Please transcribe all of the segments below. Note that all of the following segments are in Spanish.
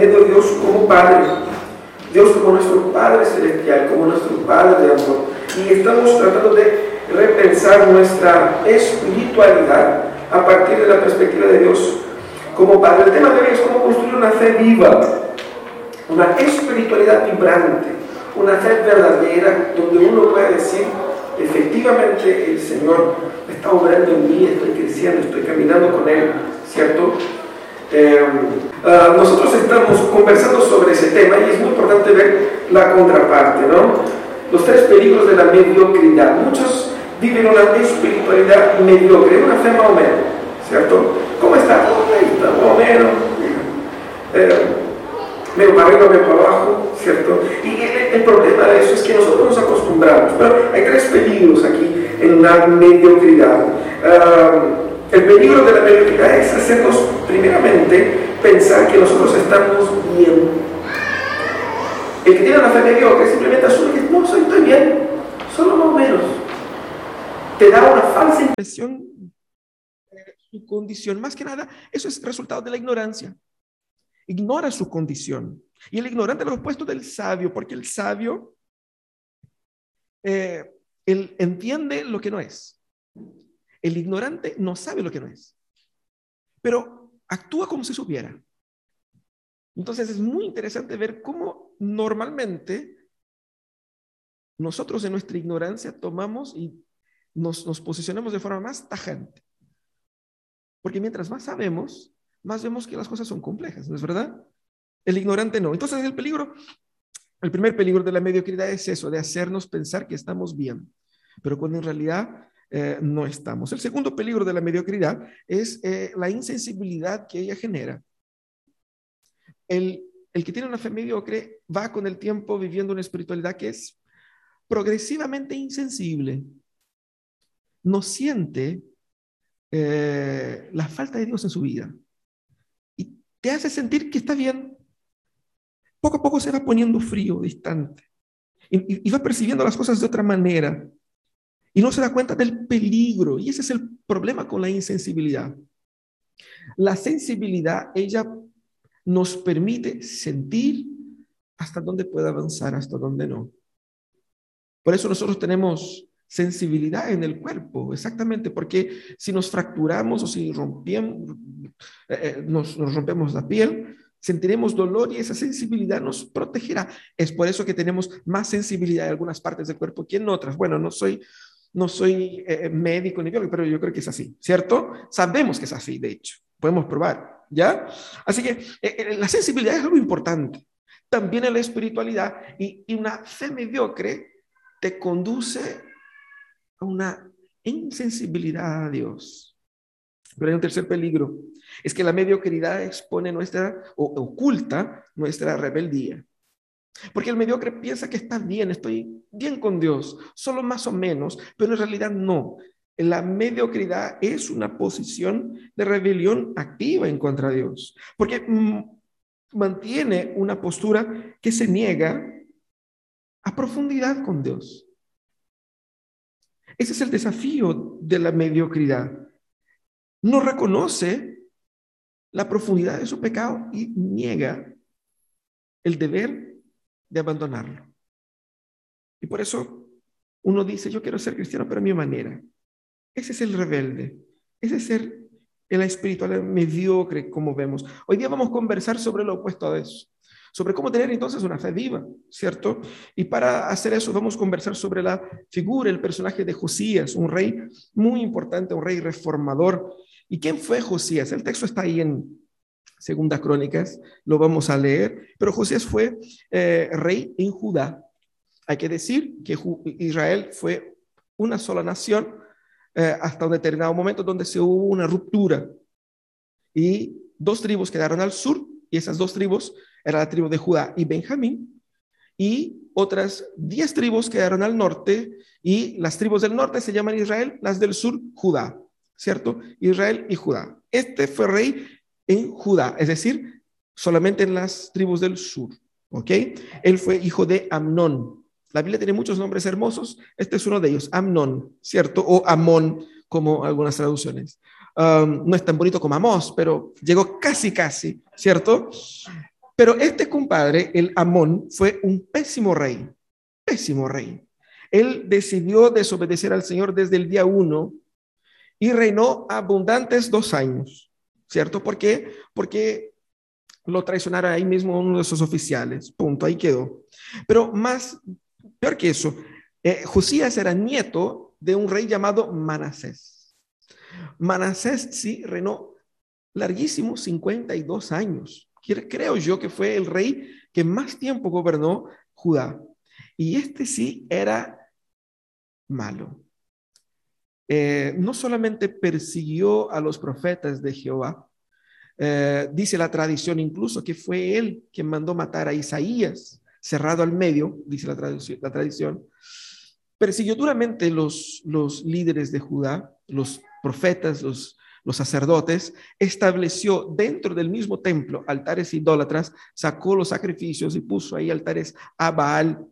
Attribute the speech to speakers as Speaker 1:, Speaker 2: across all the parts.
Speaker 1: Dios como Padre, Dios como nuestro Padre celestial, como nuestro Padre de amor. Y estamos tratando de repensar nuestra espiritualidad a partir de la perspectiva de Dios como Padre. El tema de hoy es cómo construir una fe viva, una espiritualidad vibrante, una fe verdadera donde uno pueda decir, efectivamente el Señor está obrando en mí, estoy creciendo, estoy caminando con Él, ¿cierto? Eh, ah, nosotros estamos conversando sobre ese tema y es muy importante ver la contraparte, ¿no? Los tres peligros de la mediocridad. Muchos viven una espiritualidad mediocre, una fe más o menos, ¿cierto? ¿Cómo está? Más o menos. Eh, medio para arriba, medio para abajo, ¿cierto? Y el, problema de eso es que nosotros nos acostumbramos, pero hay tres peligros aquí en la mediocridad. Ah, el peligro de la mediocridad es hacernos, primeramente, pensar que nosotros estamos bien. El que tiene una fe mediocre simplemente asume que no, soy, estoy bien, solo más o menos te da una falsa impresión de su condición. Más que nada, eso es resultado de la ignorancia. Ignora su condición. Y el ignorante lo opuesto del sabio, porque el sabio eh, él entiende lo que no es. El ignorante no sabe lo que no es, pero actúa como si supiera. Entonces es muy interesante ver cómo normalmente nosotros en nuestra ignorancia tomamos y nos, posicionemos de forma más tajante. Porque mientras más sabemos, más vemos que las cosas son complejas, ¿no es verdad? El ignorante no. Entonces el peligro, el primer peligro de la mediocridad es eso, de hacernos pensar que estamos bien, pero cuando en realidad eh, no estamos. El segundo peligro de la mediocridad es eh, la insensibilidad que ella genera. El, el que tiene una fe mediocre va con el tiempo viviendo una espiritualidad que es progresivamente insensible no siente eh, la falta de Dios en su vida. Y te hace sentir que está bien. Poco a poco se va poniendo frío, distante. Y, y, va percibiendo las cosas de otra manera. Y no se da cuenta del peligro. Y ese es el problema con la insensibilidad. La sensibilidad, ella nos permite sentir hasta dónde puede avanzar, hasta dónde no. Por eso nosotros tenemos sensibilidad en el cuerpo, exactamente, porque si nos fracturamos o si rompemos, eh, eh, nos, rompemos la piel, sentiremos dolor y esa sensibilidad nos protegerá. Es por eso que tenemos más sensibilidad en algunas partes del cuerpo que en otras. Bueno, no soy, no soy eh, médico ni biólogo, pero yo creo que es así, ¿cierto? Sabemos que es así, de hecho, podemos probar, ¿ya? Así que la sensibilidad es algo importante. También en la espiritualidad y, y una fe mediocre te conduce una insensibilidad a Dios. Pero hay un tercer peligro, es que la mediocridad expone nuestra o oculta nuestra rebeldía. Porque el mediocre piensa que está bien, estoy bien con Dios, solo más o menos, pero en realidad no. La mediocridad es una posición de rebelión activa en contra de Dios, porque mm, mantiene una postura que se niega a profundidad con Dios. Ese es el desafío de la mediocridad. No reconoce la profundidad de su pecado y niega el deber de abandonarlo. Y por eso uno dice, yo quiero ser cristiano, pero a mi manera. Ese es el rebelde. Ese es el, el espiritual mediocre, como vemos. Hoy día vamos a conversar sobre lo opuesto a eso sobre cómo tener entonces una fe viva, ¿cierto? Y para hacer eso vamos a conversar sobre la figura, el personaje de Josías, un rey muy importante, un rey reformador. ¿Y quién fue Josías? El texto está ahí en Segunda Crónicas, lo vamos a leer, pero Josías fue eh, rey en Judá. Hay que decir que Israel fue una sola nación eh, hasta un determinado momento donde se hubo una ruptura y dos tribus quedaron al sur y esas dos tribus era la tribu de Judá y Benjamín, y otras diez tribus quedaron al norte, y las tribus del norte se llaman Israel, las del sur Judá, ¿cierto? Israel y Judá. Este fue rey en Judá, es decir, solamente en las tribus del sur, ¿ok? Él fue hijo de Amnón. La Biblia tiene muchos nombres hermosos, este es uno de ellos, Amnón, ¿cierto? O Amón, como algunas traducciones. um, no es tan bonito como Amós, pero llegó casi, casi, ¿cierto? Pero este compadre, el Amón, fue un pésimo rey, pésimo rey. Él decidió desobedecer al Señor desde el día uno y reinó abundantes dos años, ¿cierto? ¿Por? Porque lo traicionara ahí mismo uno de sus oficiales, punto, ahí quedó. Pero más, peor que eso, eh, Josías era nieto de un rey llamado Manasés. Manasés sí reinó larguísimo, 52 años. Creo yo que fue el rey que más tiempo gobernó Judá. Y este sí era malo. Eh, no solamente persiguió a los profetas de Jehová, eh, dice la tradición incluso que fue él quien mandó matar a Isaías, cerrado al medio, dice la, tradición, la tradición. Persiguió duramente los, los líderes de Judá, los profetas, los, los sacerdotes, estableció dentro del mismo templo altares idólatras, sacó los sacrificios y puso ahí altares a Baal,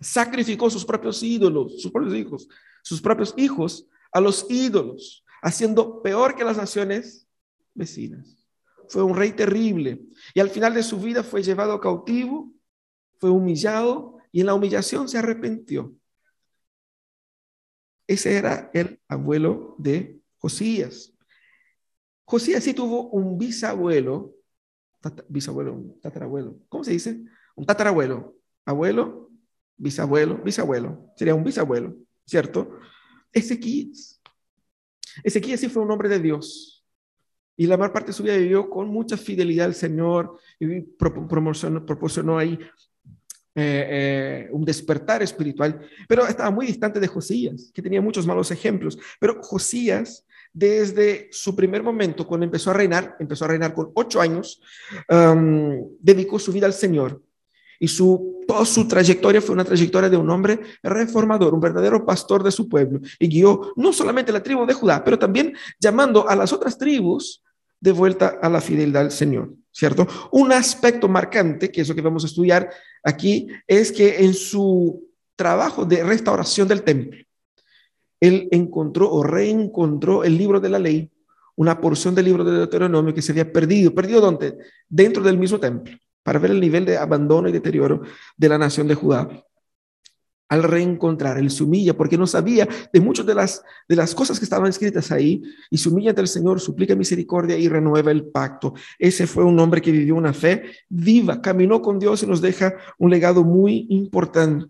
Speaker 1: sacrificó sus propios ídolos, sus propios hijos, sus propios hijos a los ídolos, haciendo peor que las naciones vecinas. Fue un rey terrible y al final de su vida fue llevado cautivo, fue humillado y en la humillación se arrepintió. Ese era el abuelo de Josías. Josías sí tuvo un bisabuelo, bisabuelo, un tatarabuelo, ¿cómo se dice? Un tatarabuelo, abuelo, bisabuelo, bisabuelo, sería un bisabuelo, ¿cierto? Ezequías. Ezequías sí fue un hombre de Dios. Y la mayor parte de su vida vivió con mucha fidelidad al Señor y proporcionó, ahí eh, eh, un despertar espiritual, pero estaba muy distante de Josías, que tenía muchos malos ejemplos. Pero Josías, desde su primer momento, cuando empezó a reinar, empezó a reinar con ocho años, dedicó su vida al Señor. Y su, toda su trayectoria fue una trayectoria de un hombre reformador, un verdadero pastor de su pueblo. Y guió no solamente la tribu de Judá, pero también llamando a las otras tribus de vuelta a la fidelidad al Señor, ¿cierto? Un aspecto marcante, que es lo que vamos a estudiar aquí, es que en su trabajo de restauración del templo, él encontró o reencontró el libro de la ley, una porción del libro de Deuteronomio que se había perdido. ¿Perdido dónde? Dentro del mismo templo para ver el nivel de abandono y deterioro de la nación de Judá. Al reencontrar, él se humilla porque no sabía de muchas de las, de las cosas que estaban escritas ahí y se humilla ante el Señor, suplica misericordia y renueva el pacto. Ese fue un hombre que vivió una fe viva, caminó con Dios y nos deja un legado muy importante.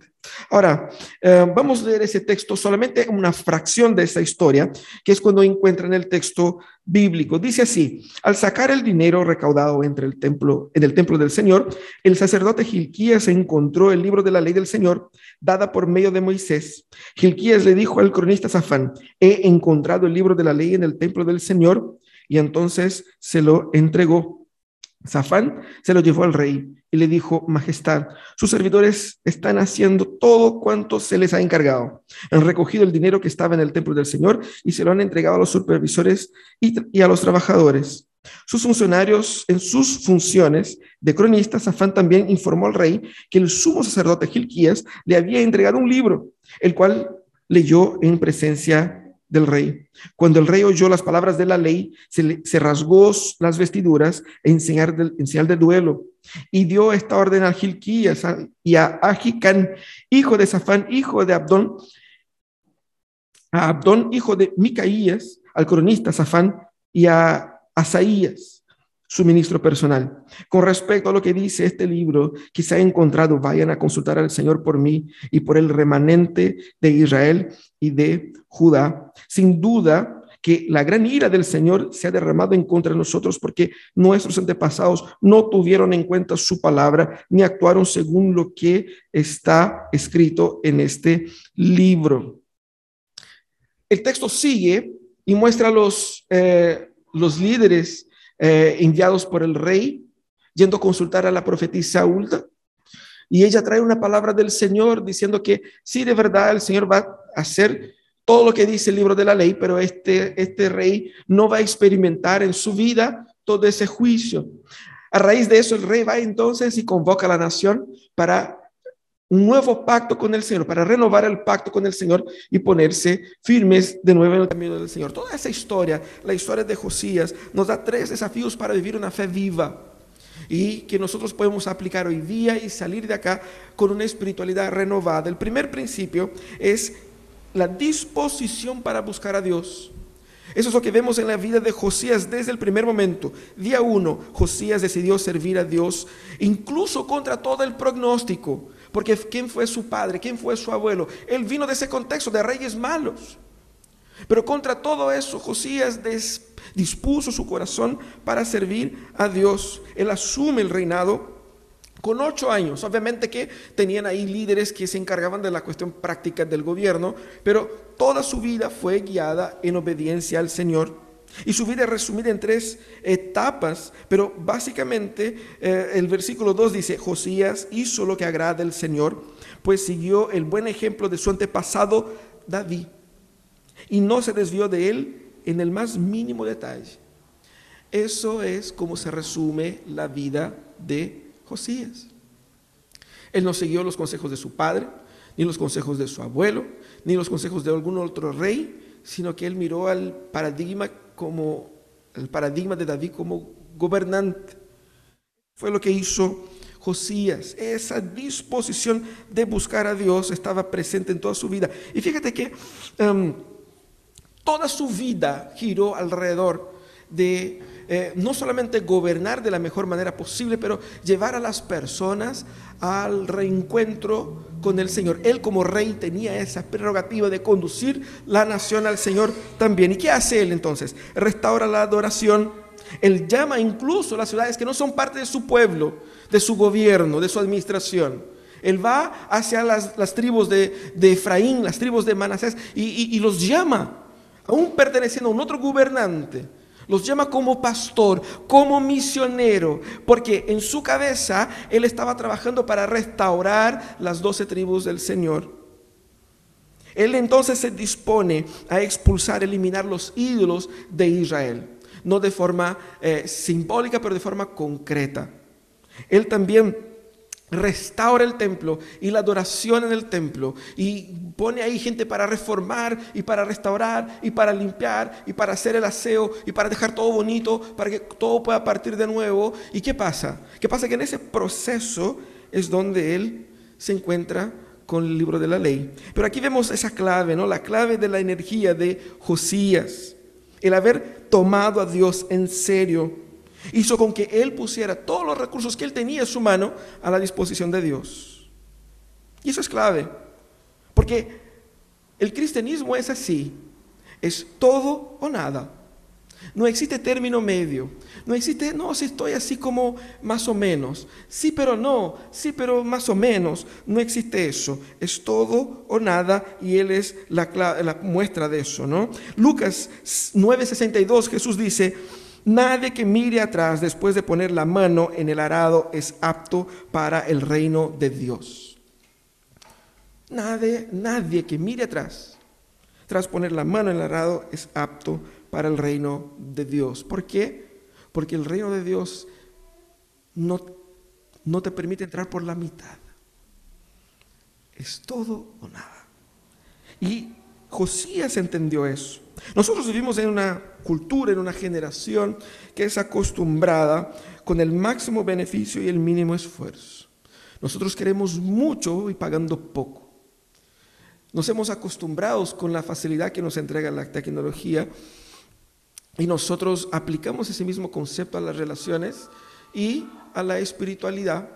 Speaker 1: Ahora, eh, vamos a leer ese texto, solamente una fracción de esa historia, que es cuando encuentran el texto bíblico. Dice así, al sacar el dinero recaudado entre el templo, en el templo del Señor, el sacerdote Gilquías encontró el libro de la ley del Señor, dada por medio de Moisés. Gilquías le dijo al cronista Safán, he encontrado el libro de la ley en el templo del Señor, y entonces se lo entregó. Zafán se lo llevó al rey y le dijo, Majestad, sus servidores están haciendo todo cuanto se les ha encargado. Han recogido el dinero que estaba en el templo del Señor y se lo han entregado a los supervisores y, a los trabajadores. Sus funcionarios, en sus funciones de cronista, Zafán también informó al rey que el sumo sacerdote Gilquías le había entregado un libro, el cual leyó en presencia del rey. Cuando el rey oyó las palabras de la ley, se, rasgó las vestiduras en señal, de duelo y dio esta orden a Gilquías y a Ajicán, hijo de Safán, hijo de Abdón, a Abdón, hijo de Micaías, al cronista Safán y a Asaías su ministro personal. Con respecto a lo que dice este libro se ha encontrado, vayan a consultar al Señor por mí y por el remanente de Israel y de Judá. Sin duda que la gran ira del Señor se ha derramado en contra de nosotros porque nuestros antepasados no tuvieron en cuenta su palabra ni actuaron según lo que está escrito en este libro. El texto sigue y muestra los, eh, los líderes eh, enviados por el rey, yendo a consultar a la profetisa Ulta. Y ella trae una palabra del Señor diciendo que sí, de verdad, el Señor va a hacer todo lo que dice el libro de la ley, pero este, este rey no va a experimentar en su vida todo ese juicio. A raíz de eso, el rey va entonces y convoca a la nación para un nuevo pacto con el Señor, para renovar el pacto con el Señor y ponerse firmes de nuevo en el camino del Señor. Toda esa historia, la historia de Josías, nos da tres desafíos para vivir una fe viva y que nosotros podemos aplicar hoy día y salir de acá con una espiritualidad renovada. El primer principio es la disposición para buscar a Dios. Eso es lo que vemos en la vida de Josías desde el primer momento. Día uno, Josías decidió servir a Dios, incluso contra todo el pronóstico. Porque ¿quién fue su padre? ¿Quién fue su abuelo? Él vino de ese contexto de reyes malos. Pero contra todo eso, Josías dispuso su corazón para servir a Dios. Él asume el reinado con ocho años. Obviamente que tenían ahí líderes que se encargaban de la cuestión práctica del gobierno, pero toda su vida fue guiada en obediencia al Señor. Y su vida es resumida en tres etapas, pero básicamente eh, el versículo 2 dice, Josías hizo lo que agrada al Señor, pues siguió el buen ejemplo de su antepasado David y no se desvió de él en el más mínimo detalle. Eso es como se resume la vida de Josías. Él no siguió los consejos de su padre, ni los consejos de su abuelo, ni los consejos de algún otro rey, sino que él miró al paradigma como el paradigma de David como gobernante. Fue lo que hizo Josías. Esa disposición de buscar a Dios estaba presente en toda su vida. Y fíjate que em, toda su vida giró alrededor de eh, no solamente gobernar de la mejor manera posible, pero llevar a las personas al reencuentro con el Señor. Él como rey tenía esa prerrogativa de conducir la nación al Señor también. ¿Y qué hace él entonces? Restaura la adoración. Él llama incluso a las ciudades que no son parte de su pueblo, de su gobierno, de su administración. Él va hacia las, tribus de, Efraín, las tribus de Manasés, y los llama, aún perteneciendo a un otro gobernante los llama como pastor, como misionero, porque en su cabeza él estaba trabajando para restaurar las doce tribus del Señor. Él entonces se dispone a expulsar, eliminar los ídolos de Israel, no de forma eh, simbólica, pero de forma concreta. Él también restaura el templo y la adoración en el templo y pone ahí gente para reformar y para restaurar y para limpiar y para hacer el aseo y para dejar todo bonito para que todo pueda partir de nuevo. ¿Y qué pasa? ¿Qué pasa? Que en ese proceso es donde él se encuentra con el libro de la ley. Pero aquí vemos esa clave, ¿no? La clave de la energía de Josías, el haber tomado a Dios en serio hizo con que él pusiera todos los recursos que él tenía en su mano a la disposición de Dios. Y eso es clave, porque el cristianismo es así, es todo o nada. No existe término medio. No existe, no, si estoy así como más o menos. Sí, pero no. Sí, pero más o menos. No existe eso. Es todo o nada y Él es la, la muestra de eso, ¿no? Lucas 9:62, Jesús dice, Nadie que mire atrás después de poner la mano en el arado es apto para el reino de Dios. Nadie, nadie que mire atrás tras poner la mano en el arado es apto para el reino de Dios. ¿Por qué? Porque el reino de Dios no, no te permite entrar por la mitad. Es todo o nada. Y Josías entendió eso. Nosotros vivimos en una cultura, en una generación que es acostumbrada con el máximo beneficio y el mínimo esfuerzo. Nosotros queremos mucho y pagando poco. Nos hemos acostumbrado con la facilidad que nos entrega la tecnología y nosotros aplicamos ese mismo concepto a las relaciones y a la espiritualidad.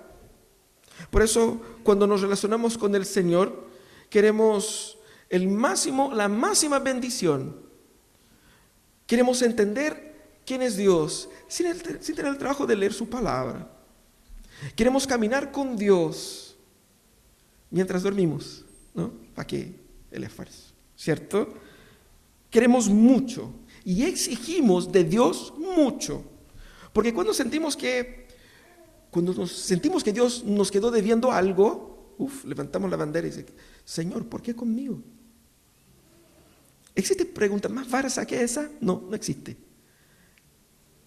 Speaker 1: Por eso, cuando nos relacionamos con el Señor, queremos el máximo, la máxima bendición Queremos entender quién es Dios sin, tener el trabajo de leer su palabra. Queremos caminar con Dios mientras dormimos, ¿no? ¿Para qué el esfuerzo? ¿Cierto? Queremos mucho y exigimos de Dios mucho. Porque cuando sentimos que, cuando nos sentimos que Dios nos quedó debiendo algo, uf, levantamos la bandera y decimos, Señor, ¿por qué conmigo? ¿Existe pregunta más barata que esa? No, no existe.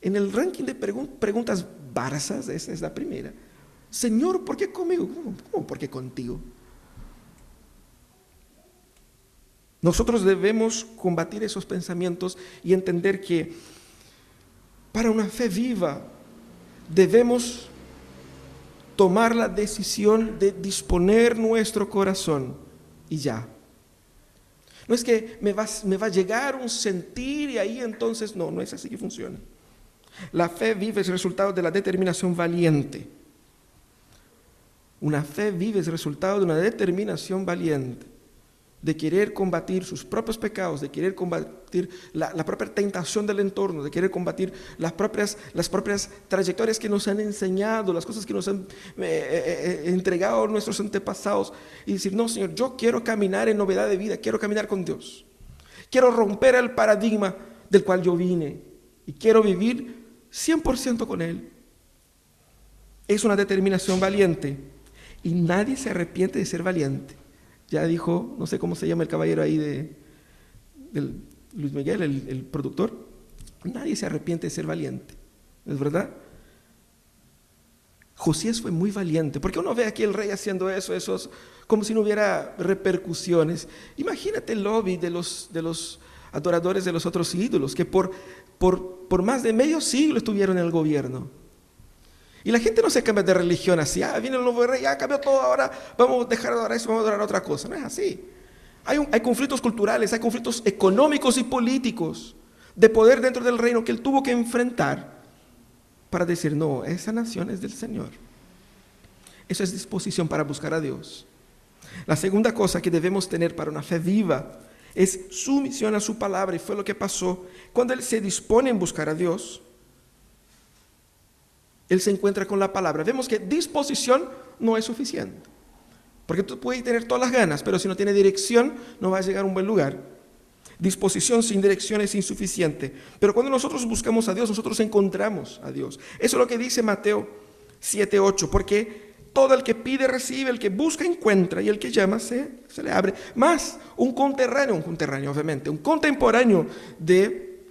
Speaker 1: En el ranking de preguntas baratas, esa es la primera. Señor, ¿por qué conmigo? ¿Cómo? ¿Por qué contigo? Nosotros debemos combatir esos pensamientos y entender que para una fe viva debemos tomar la decisión de disponer nuestro corazón y ya. No es que me va, a llegar un sentir y ahí entonces, no, no es así que funciona. La fe vive es resultado de la determinación valiente. Una fe vive es resultado de una determinación valiente de querer combatir sus propios pecados, de querer combatir la, propia tentación del entorno, de querer combatir las propias, las propias trayectorias que nos han enseñado, las cosas que nos han eh, eh, eh, entregado nuestros antepasados, y decir, no, Señor, yo quiero caminar en novedad de vida, quiero caminar con Dios, quiero romper el paradigma del cual yo vine, y quiero vivir 100% con Él. Es una determinación valiente, y nadie se arrepiente de ser valiente. Ya dijo, no sé cómo se llama el caballero ahí de, Luis Miguel, el, productor, nadie se arrepiente de ser valiente, ¿es verdad? Josías fue muy valiente, porque uno ve aquí el rey haciendo eso, eso como si no hubiera repercusiones. Imagínate el lobby de los, de los adoradores de los otros ídolos, que por, por, por más de medio siglo estuvieron en el gobierno. Y la gente no se cambia de religión así, ah, viene el nuevo rey, ya cambió todo, ahora vamos a dejar de adorar eso, vamos a adorar otra cosa. No es así. Hay, hay conflictos culturales, hay conflictos económicos y políticos de poder dentro del reino que él tuvo que enfrentar para decir, no, esa nación es del Señor. Eso es disposición para buscar a Dios. La segunda cosa que debemos tener para una fe viva es sumisión a su palabra y fue lo que pasó cuando él se dispone en buscar a Dios él se encuentra con la palabra. Vemos que disposición no es suficiente. Porque tú puedes tener todas las ganas, pero si no tiene dirección, no va a llegar a un buen lugar. Disposición sin dirección es insuficiente. Pero cuando nosotros buscamos a Dios, nosotros encontramos a Dios. Eso es lo que dice Mateo 7:8, porque todo el que pide recibe, el que busca encuentra y el que llama se, se le abre. Más un conterráneo, un conterráneo obviamente, un contemporáneo de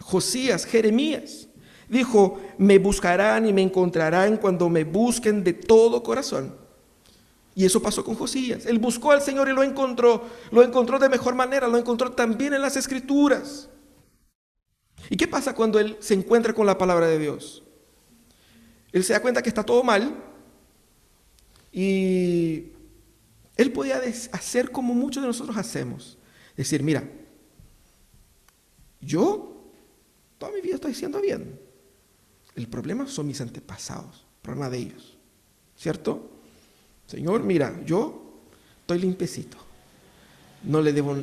Speaker 1: Josías, Jeremías Dijo, me buscarán y me encontrarán cuando me busquen de todo corazón. Y eso pasó con Josías. Él buscó al Señor y lo encontró. Lo encontró de mejor manera, lo encontró también en las escrituras. ¿Y qué pasa cuando él se encuentra con la palabra de Dios? Él se da cuenta que está todo mal y él podía hacer como muchos de nosotros hacemos. Decir, mira, yo toda mi vida estoy haciendo bien. El problema son mis antepasados, el problema de ellos. ¿Cierto? Señor, mira, yo estoy limpecito. No le debo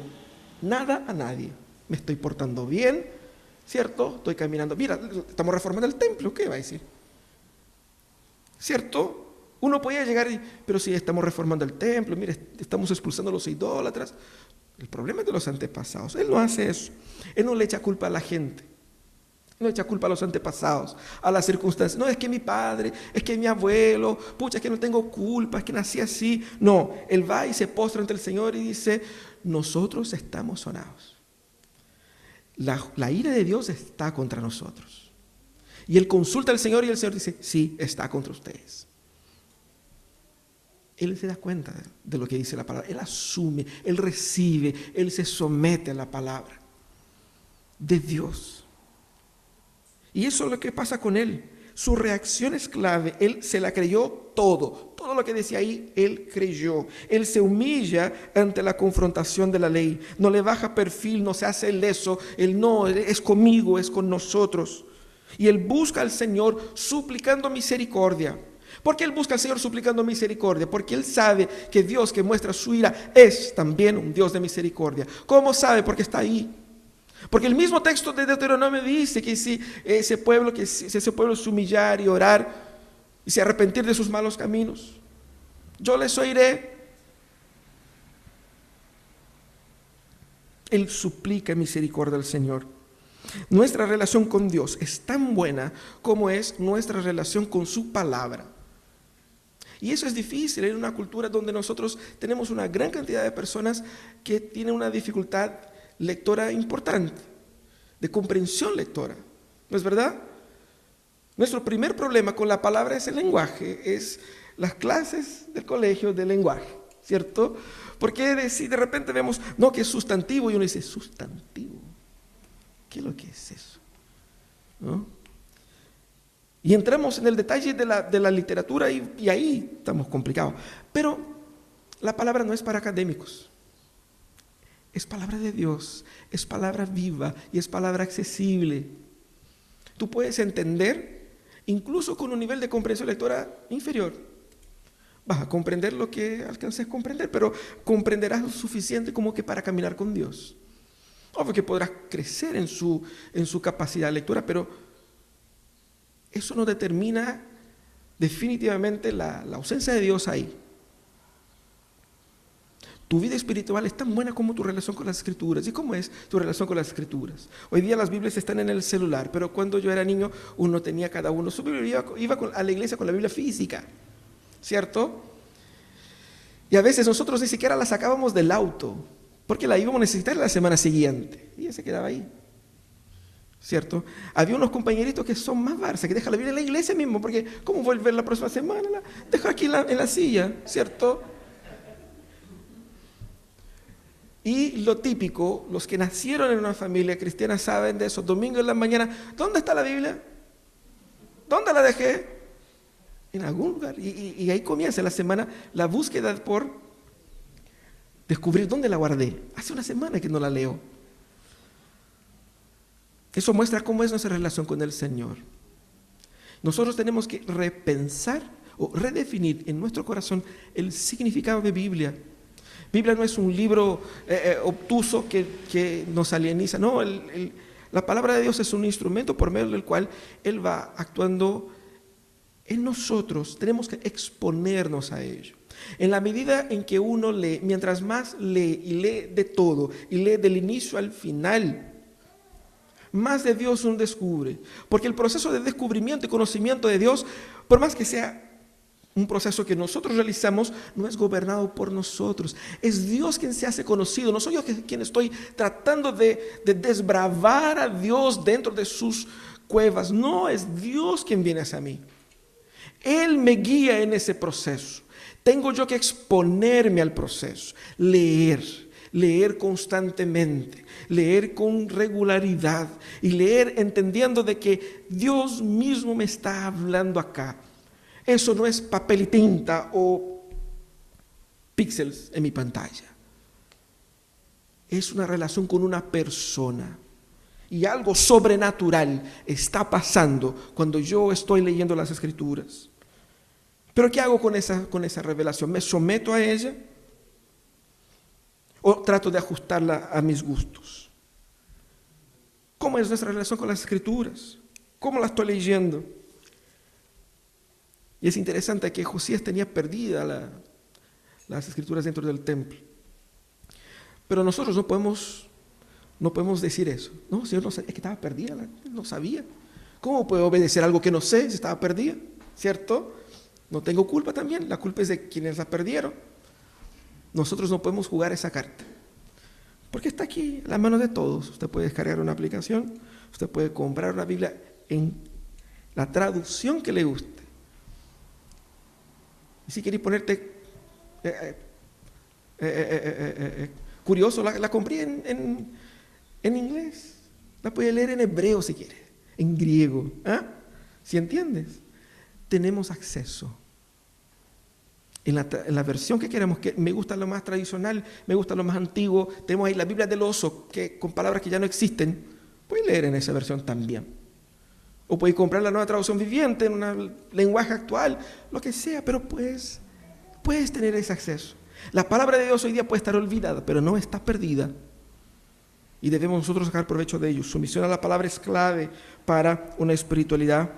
Speaker 1: nada a nadie. Me estoy portando bien, ¿cierto? Estoy caminando. Mira, estamos reformando el templo, ¿qué va a decir? ¿Cierto? Uno podía llegar y, pero si estamos reformando el templo, mire, estamos expulsando a los idólatras. El problema es de los antepasados. Él no hace eso. Él no le echa culpa a la gente. No echa culpa a los antepasados, a las circunstancias. No, es que mi padre, es que mi abuelo, pucha, es que no tengo culpa, es que nací así. No, él va y se postra ante el Señor y dice, nosotros estamos sonados. La, la ira de Dios está contra nosotros. Y él consulta al Señor y el Señor dice, sí, está contra ustedes. Él se da cuenta de lo que dice la palabra. Él asume, él recibe, él se somete a la palabra de Dios. Y eso es lo que pasa con él. Su reacción es clave. Él se la creyó todo. Todo lo que decía ahí, él creyó. Él se humilla ante la confrontación de la ley. No le baja perfil, no se hace leso. Él no, es conmigo, es con nosotros. Y él busca al Señor suplicando misericordia. ¿Por qué él busca al Señor suplicando misericordia? Porque él sabe que Dios que muestra su ira es también un Dios de misericordia. ¿Cómo sabe? Porque está ahí. Porque el mismo texto de Deuteronomio dice que si ese pueblo, que ese pueblo se humillar y orar y se arrepentir de sus malos caminos, yo les oiré. Él suplica misericordia al Señor. Nuestra relación con Dios es tan buena como es nuestra relación con su palabra. Y eso es difícil en una cultura donde nosotros tenemos una gran cantidad de personas que tienen una dificultad lectora importante, de comprensión lectora. ¿No es verdad? Nuestro primer problema con la palabra es el lenguaje, es las clases del colegio del lenguaje. ¿cierto? Porque si de repente vemos, no, que es sustantivo, y uno dice, sustantivo, ¿qué es lo que es eso? Y entramos en el detalle de la, literatura y, y ahí estamos complicados. Pero la palabra no es para académicos. Es palabra de Dios, es palabra viva y es palabra accesible. Tú puedes entender, incluso con un nivel de comprensión lectora inferior. Vas a comprender lo que alcances a comprender, pero comprenderás lo suficiente como que para caminar con Dios. Obvio que podrás crecer en su, en su capacidad de lectura, pero eso no determina definitivamente la, la ausencia de Dios ahí. Tu vida espiritual es tan buena como tu relación con las escrituras. ¿Y cómo es tu relación con las escrituras? Hoy día las Biblias están en el celular, pero cuando yo era niño uno tenía cada uno su Biblia, iba, a la iglesia con la Biblia física, ¿cierto? Y a veces nosotros ni siquiera la sacábamos del auto, porque la íbamos a necesitar la semana siguiente. Y ella se quedaba ahí. ¿Cierto? Había unos compañeritos que son más barça, que dejan la Biblia en la iglesia mismo, porque ¿cómo volver la próxima semana? deja aquí en la, en la silla, ¿cierto? Y lo típico, los que nacieron en una familia cristiana saben de eso. Domingo en la mañana, ¿dónde está la Biblia? ¿Dónde la dejé? En algún lugar. Y, ahí comienza la semana la búsqueda por descubrir dónde la guardé. Hace una semana que no la leo. Eso muestra cómo es nuestra relación con el Señor. Nosotros tenemos que repensar o redefinir en nuestro corazón el significado de Biblia Biblia no es un libro eh, eh, obtuso que, nos alieniza, no, la palabra de Dios es un instrumento por medio del cual Él va actuando en nosotros, tenemos que exponernos a ello. En la medida en que uno lee, mientras más lee y lee de todo, y lee del inicio al final, más de Dios uno descubre. Porque el proceso de descubrimiento y conocimiento de Dios, por más que sea un proceso que nosotros realizamos no es gobernado por nosotros. Es Dios quien se hace conocido. No soy yo quien estoy tratando de, desbravar a Dios dentro de sus cuevas. No, es Dios quien viene hacia mí. Él me guía en ese proceso. Tengo yo que exponerme al proceso, leer, leer constantemente, leer con regularidad y leer entendiendo de que Dios mismo me está hablando acá. Eso no es papel y tinta o píxeles en mi pantalla. Es una relación con una persona. Y algo sobrenatural está pasando cuando yo estoy leyendo las escrituras. Pero ¿qué hago con esa, con esa revelación? ¿Me someto a ella? ¿O trato de ajustarla a mis gustos? ¿Cómo es nuestra relación con las escrituras? ¿Cómo la estoy leyendo? Y es interesante que Josías tenía perdida las escrituras dentro del templo. Pero nosotros no podemos, no podemos decir eso. No, Señor, no, es que estaba perdida, no sabía. ¿Cómo puedo obedecer algo que no sé si estaba perdida? ¿Cierto? No tengo culpa también, la culpa es de quienes la perdieron. Nosotros no podemos jugar esa carta. Porque está aquí en la mano de todos. Usted puede descargar una aplicación, usted puede comprar una Biblia en la traducción que le guste. Y si queréis ponerte eh, eh, eh, curioso, la, compré en, inglés. La puedes leer en hebreo si quieres, en griego. ¿ah? Si entiendes, tenemos acceso. En la, en la, versión que queremos, que me gusta lo más tradicional, me gusta lo más antiguo, tenemos ahí la Biblia del oso, que con palabras que ya no existen, puedes leer en esa versión también. O puedes comprar la nueva traducción viviente en un lenguaje actual, lo que sea, pero puedes, puedes tener ese acceso. La palabra de Dios hoy día puede estar olvidada, pero no está perdida. Y debemos nosotros sacar provecho de ello. Su misión a la palabra es clave para una espiritualidad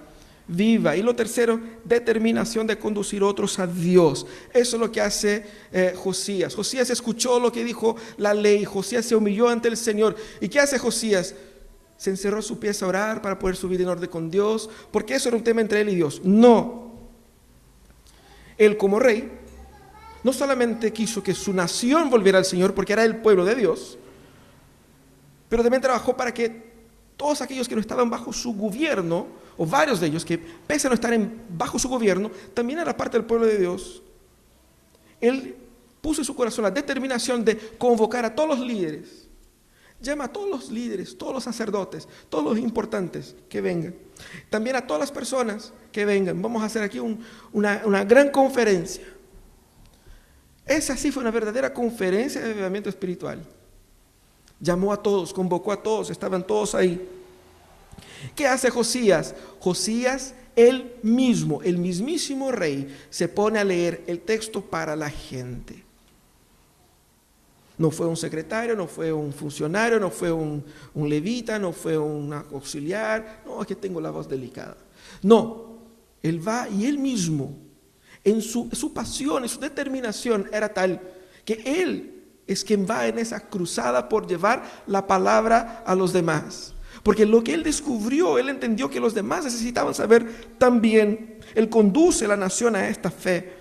Speaker 1: viva. Y lo tercero, determinación de conducir otros a Dios. Eso es lo que hace eh, Josías. Josías escuchó lo que dijo la ley. Josías se humilló ante el Señor. ¿Y qué hace Josías? Se encerró a su pieza a orar para poder subir en orden con Dios, porque eso era un tema entre él y Dios. No. Él como rey no solamente quiso que su nación volviera al Señor, porque era el pueblo de Dios, pero también trabajó para que todos aquellos que no estaban bajo su gobierno, o varios de ellos que pese a no estar bajo su gobierno, también era parte del pueblo de Dios, él puso en su corazón la determinación de convocar a todos los líderes. Llama a todos los líderes, todos los sacerdotes, todos los importantes que vengan. También a todas las personas que vengan. Vamos a hacer aquí una, gran conferencia. Esa sí fue una verdadera conferencia de avivamiento espiritual. Llamó a todos, convocó a todos, estaban todos ahí. ¿Qué hace Josías? Josías, él mismo, el mismísimo rey, se pone a leer el texto para la gente. No fue un secretario, no fue un funcionario, no fue un, levita, no fue un auxiliar. No, es que tengo la voz delicada. No, él va y él mismo, en su, su pasión, en su determinación, era tal que él es quien va en esa cruzada por llevar la palabra a los demás. Porque lo que él descubrió, él entendió que los demás necesitaban saber también. Él conduce la nación a esta fe.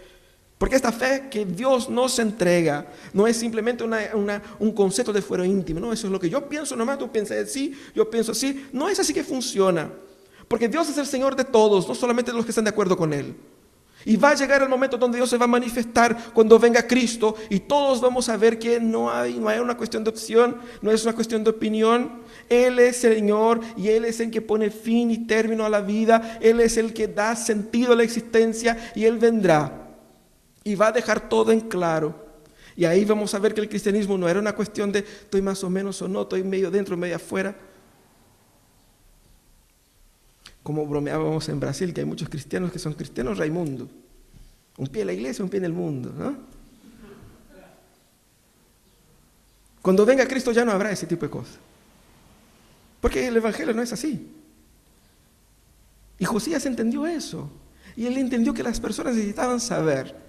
Speaker 1: Porque esta fe que Dios nos entrega no es simplemente un concepto de fuero íntimo. No, eso es lo que yo pienso nomás, tú piensas así, yo pienso así. No es así que funciona. Porque Dios es el Señor de todos, no solamente de los que están de acuerdo con Él. Y va a llegar el momento donde Dios se va a manifestar cuando venga Cristo y todos vamos a ver que no hay, no hay una cuestión de opción, no es una cuestión de opinión. Él es el Señor y Él es el que pone fin y término a la vida. Él es el que da sentido a la existencia y Él vendrá y va a dejar todo en claro. Y ahí vamos a ver que el cristianismo no era una cuestión de estoy más o menos o no, estoy medio dentro, medio afuera. Como bromeábamos en Brasil, que hay muchos cristianos que son cristianos Raimundo. Un pie en la iglesia, un pie en el mundo. Cuando venga Cristo ya no habrá ese tipo de cosas. Porque el Evangelio no es así. Y Josías entendió eso. Y él entendió que las personas necesitaban saber.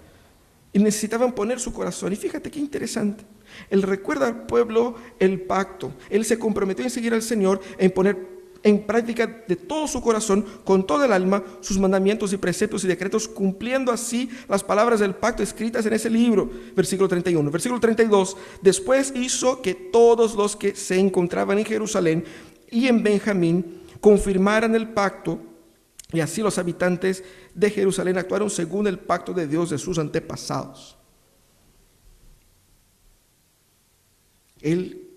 Speaker 1: Y necesitaban poner su corazón. Y fíjate qué interesante. Él recuerda al pueblo el pacto. Él se comprometió en seguir al Señor, en poner en práctica de todo su corazón, con todo el alma, sus mandamientos y preceptos y decretos, cumpliendo así las palabras del pacto escritas en ese libro. Versículo 31. Versículo 32. Después hizo que todos los que se encontraban en Jerusalén y en Benjamín confirmaran el pacto, y así los habitantes de Jerusalén actuaron según el pacto de Dios de sus antepasados. Él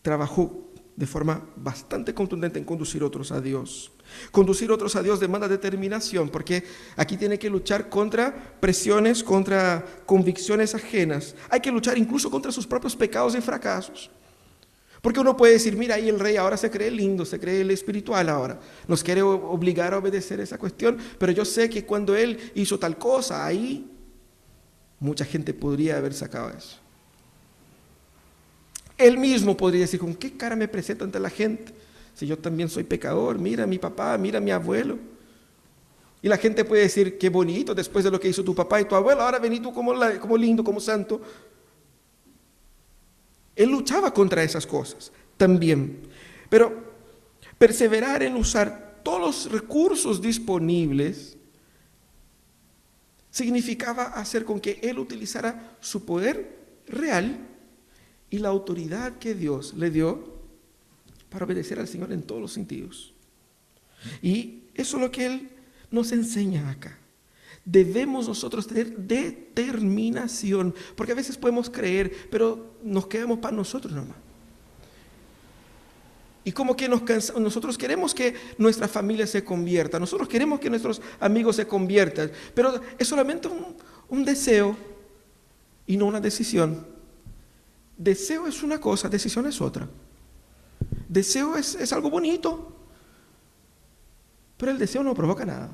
Speaker 1: trabajó de forma bastante contundente en conducir otros a Dios. Conducir otros a Dios demanda determinación, porque aquí tiene que luchar contra presiones, contra convicciones ajenas. Hay que luchar incluso contra sus propios pecados y fracasos. Porque uno puede decir, mira, ahí el rey ahora se cree lindo, se cree el espiritual ahora. Nos quiere obligar a obedecer esa cuestión, pero yo sé que cuando él hizo tal cosa, ahí mucha gente podría haber sacado eso. Él mismo podría decir, ¿con qué cara me presento ante la gente? Si yo también soy pecador, mira a mi papá, mira a mi abuelo. Y la gente puede decir, qué bonito después de lo que hizo tu papá y tu abuelo, ahora vení tú como, como lindo, como santo. Él luchaba contra esas cosas también. Pero perseverar en usar todos los recursos disponibles significaba hacer con que él utilizara su poder real y la autoridad que Dios le dio para obedecer al Señor en todos los sentidos. Y eso es lo que Él nos enseña acá. Debemos nosotros tener determinación, porque a veces podemos creer, pero nos quedamos para nosotros nomás. Y como que nosotros queremos que nuestra familia se convierta, nosotros queremos que nuestros amigos se conviertan, pero es solamente un deseo y no una decisión. Deseo es una cosa, decisión es otra. Deseo es, algo bonito, pero el deseo no provoca nada.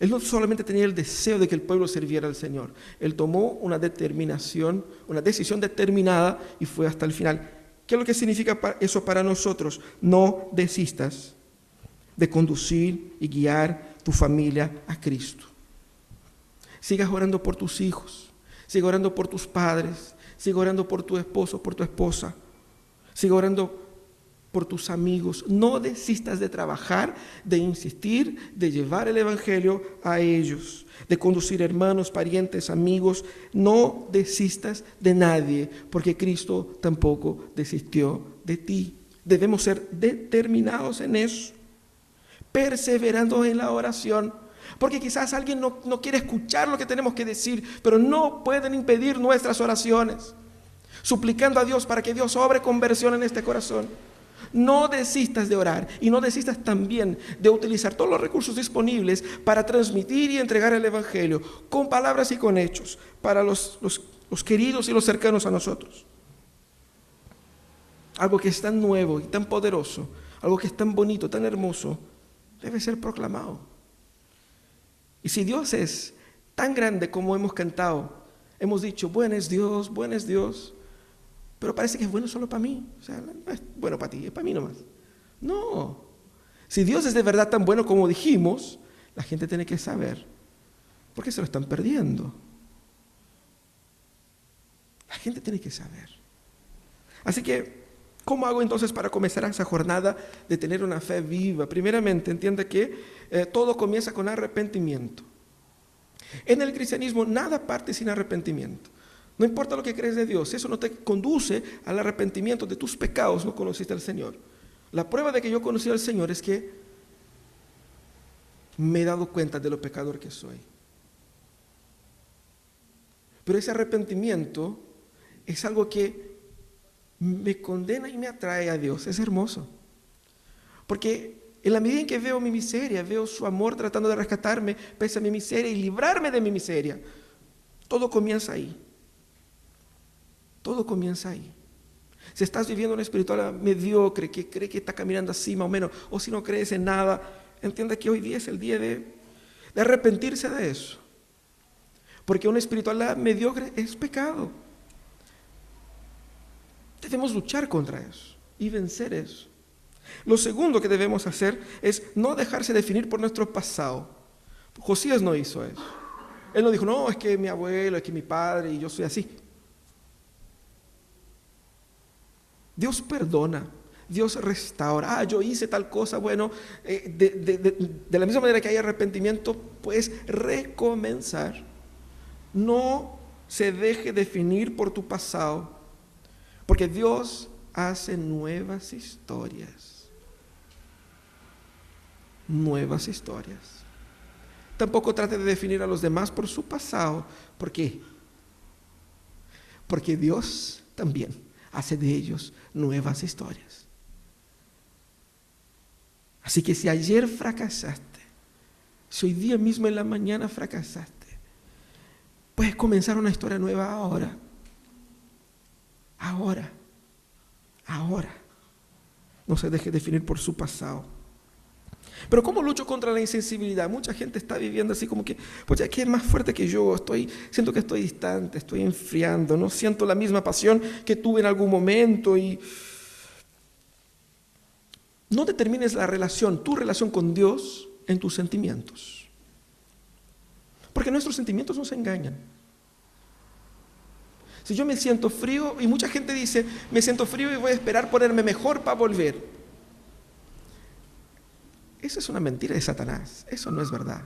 Speaker 1: Él no solamente tenía el deseo de que el pueblo sirviera al Señor, él tomó una determinación, una decisión determinada y fue hasta el final. ¿Qué es lo que significa eso para nosotros? No desistas de conducir y guiar tu familia a Cristo. Sigas orando por tus hijos. Sigue orando por tus padres. Sigue orando por tu esposo, por tu esposa. Sigue orando por tus amigos. No desistas de trabajar, de insistir, de llevar el Evangelio a ellos, de conducir hermanos, parientes, amigos. No desistas de nadie, porque Cristo tampoco desistió de ti. Debemos ser determinados en eso, perseverando en la oración Porque quizás alguien no, no quiere escuchar lo que tenemos que decir, pero no pueden impedir nuestras oraciones. Suplicando a Dios para que Dios obre conversión en este corazón. No desistas de orar y no desistas también de utilizar todos los recursos disponibles para transmitir y entregar el Evangelio con palabras y con hechos para los, los, queridos y los cercanos a nosotros. Algo que es tan nuevo y tan poderoso, algo que es tan bonito, tan hermoso, debe ser proclamado. Y si Dios es tan grande como hemos cantado, hemos dicho, buen es Dios, buen es Dios, pero parece que es bueno solo para mí. O sea, no es bueno para ti, es para mí nomás. No. Si Dios es de verdad tan bueno como dijimos, la gente tiene que saber. ¿Por qué se lo están perdiendo? La gente tiene que saber. Así que, ¿cómo hago entonces para comenzar esa jornada de tener una fe viva? Primeramente, entiende que eh, todo comienza con arrepentimiento. En el cristianismo nada parte sin arrepentimiento. No importa lo que crees de Dios, eso no te conduce al arrepentimiento de tus pecados, no conociste al Señor. La prueba de que yo conocí al Señor es que me he dado cuenta de lo pecador que soy. Pero ese arrepentimiento es algo que me condena y me atrae a Dios. Es hermoso. Porque en la medida en que veo mi miseria, veo su amor tratando de rescatarme pese a mi miseria y librarme de mi miseria, todo comienza ahí. Todo comienza ahí. Si estás viviendo una espiritual mediocre, que cree que está caminando así más o menos, o si no crees en nada, entiende que hoy día es el día de, de arrepentirse de eso. Porque una espiritualidad mediocre es pecado. Debemos luchar contra eso y vencer eso. Lo segundo que debemos hacer es no dejarse definir por nuestro pasado. Josías no hizo eso. Él no dijo, no, es que mi abuelo, es que mi padre y yo soy así. Dios perdona, Dios restaura. Ah, yo hice tal cosa, bueno, eh, de, la misma manera que hay arrepentimiento, pues recomenzar. No se deje definir por tu pasado, porque Dios hace nuevas historias. Nuevas historias. Tampoco trate de definir a los demás por su pasado. ¿Por qué? Porque Dios también hace de ellos nuevas historias. Así que si ayer fracasaste, si hoy día mismo en la mañana fracasaste, puedes comenzar una historia nueva ahora. Ahora. Ahora. No se deje definir por su pasado. Pero ¿cómo lucho contra la insensibilidad? Mucha gente está viviendo así como que, pues ya que es más fuerte que yo, estoy, siento que estoy distante, estoy enfriando, no siento la misma pasión que tuve en algún momento y no determines la relación, tu relación con Dios en tus sentimientos. Porque nuestros sentimientos nos engañan. Si yo me siento frío, y mucha gente dice, me siento frío y voy a esperar ponerme mejor para volver. Eso es una mentira de Satanás. Eso no es verdad.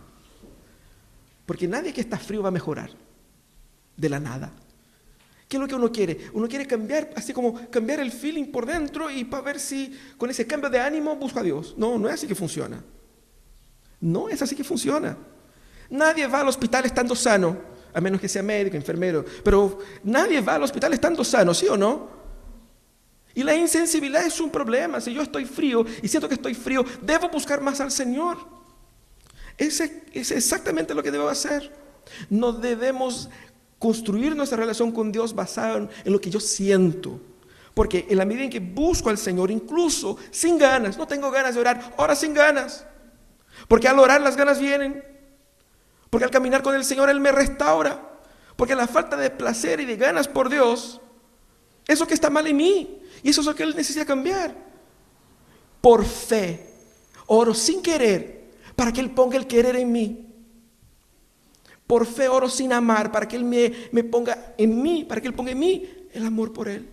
Speaker 1: Porque nadie que está frío va a mejorar de la nada. ¿Qué es lo que uno quiere? Uno quiere cambiar, así como cambiar el feeling por dentro y para ver si con ese cambio de ánimo busca a Dios. No, no es así que funciona. No es así que funciona. Nadie va al hospital estando sano, a menos que sea médico, enfermero. Pero nadie va al hospital estando sano, ¿sí o no? Y la insensibilidad es un problema. Si yo estoy frío y siento que estoy frío, debo buscar más al Señor. Ese es exactamente lo que debo hacer. No debemos construir nuestra relación con Dios basada en lo que yo siento. Porque en la medida en que busco al Señor, incluso sin ganas, no tengo ganas de orar, ahora sin ganas. Porque al orar las ganas vienen. Porque al caminar con el Señor Él me restaura. Porque la falta de placer y de ganas por Dios, eso que está mal en mí. Y eso es lo que Él necesita cambiar. Por fe, oro sin querer para que Él ponga el querer en mí. Por fe oro sin amar para que Él me, ponga en mí, para que Él ponga en mí el amor por Él.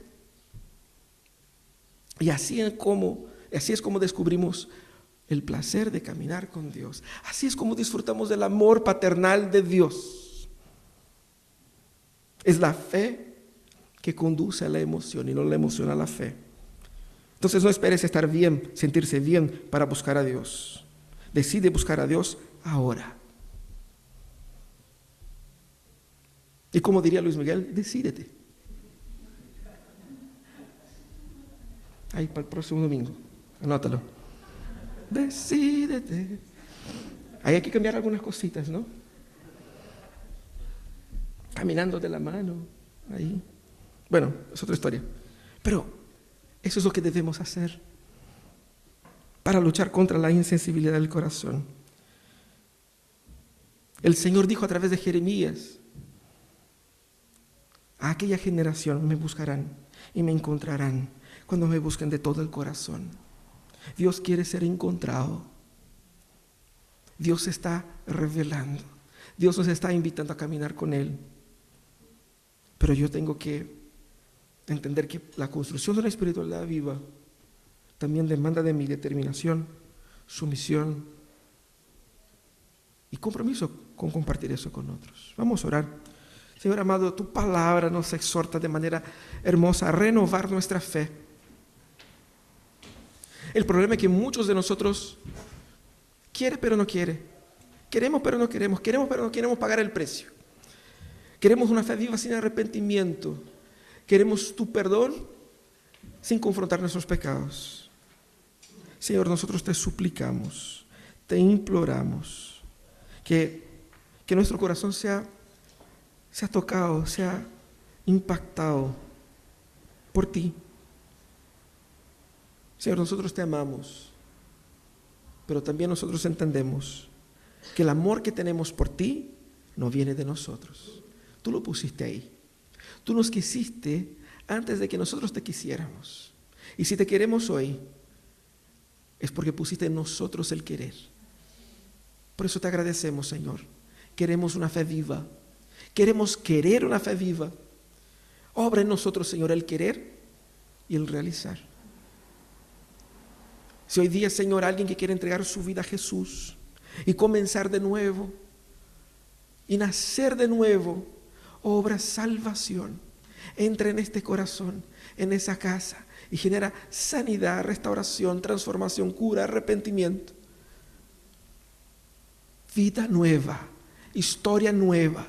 Speaker 1: Y así es como, así es como descubrimos el placer de caminar con Dios. Así es como disfrutamos del amor paternal de Dios. Es la fe que conduce a la emoción y no la emoción a la fe. Entonces no esperes estar bien, sentirse bien para buscar a Dios. Decide buscar a Dios ahora. Y como diría Luis Miguel, decídete. Ahí para el próximo domingo. Anótalo. Decídete. Ahí hay que cambiar algunas cositas, ¿no? Caminando de la mano. Ahí. Bueno, es otra historia. Pero eso es lo que debemos hacer para luchar contra la insensibilidad del corazón. El Señor dijo a través de Jeremías, a aquella generación me buscarán y me encontrarán cuando me busquen de todo el corazón. Dios quiere ser encontrado. Dios se está revelando. Dios nos está invitando a caminar con Él. Pero yo tengo que entender que la construcción de la espiritualidad viva también demanda de mi determinación, sumisión y compromiso con compartir eso con otros. Vamos a orar. Señor amado, tu palabra nos exhorta de manera hermosa a renovar nuestra fe. El problema es que muchos de nosotros quiere pero no quiere. Queremos pero no queremos. Queremos pero no queremos pagar el precio. Queremos una fe viva sin arrepentimiento. Queremos tu perdón sin confrontar nuestros pecados. Señor, nosotros te suplicamos, te imploramos que, que nuestro corazón sea, sea tocado, sea impactado por ti. Señor, nosotros te amamos, pero también nosotros entendemos que el amor que tenemos por ti no viene de nosotros. Tú lo pusiste ahí. Tú nos quisiste antes de que nosotros te quisiéramos. Y si te queremos hoy, es porque pusiste en nosotros el querer. Por eso te agradecemos, Señor. Queremos una fe viva. Queremos querer una fe viva. Obra en nosotros, Señor, el querer y el realizar. Si hoy día, Señor, alguien que quiere entregar su vida a Jesús y comenzar de nuevo y nacer de nuevo, obra salvación. Entra en este corazón, en esa casa y genera sanidad, restauración, transformación, cura, arrepentimiento. Vida nueva, historia nueva.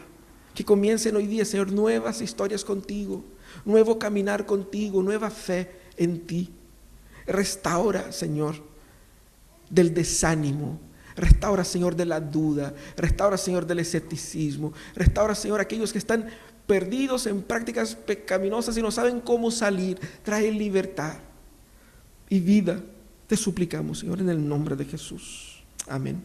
Speaker 1: Que comiencen hoy día, Señor, nuevas historias contigo, nuevo caminar contigo, nueva fe en ti. Restaura, Señor, del desánimo, Restaura, Señor, de la duda. Restaura, Señor, del escepticismo. Restaura, Señor, aquellos que están perdidos en prácticas pecaminosas y no saben cómo salir. Trae libertad y vida. Te suplicamos, Señor, en el nombre de Jesús. Amén.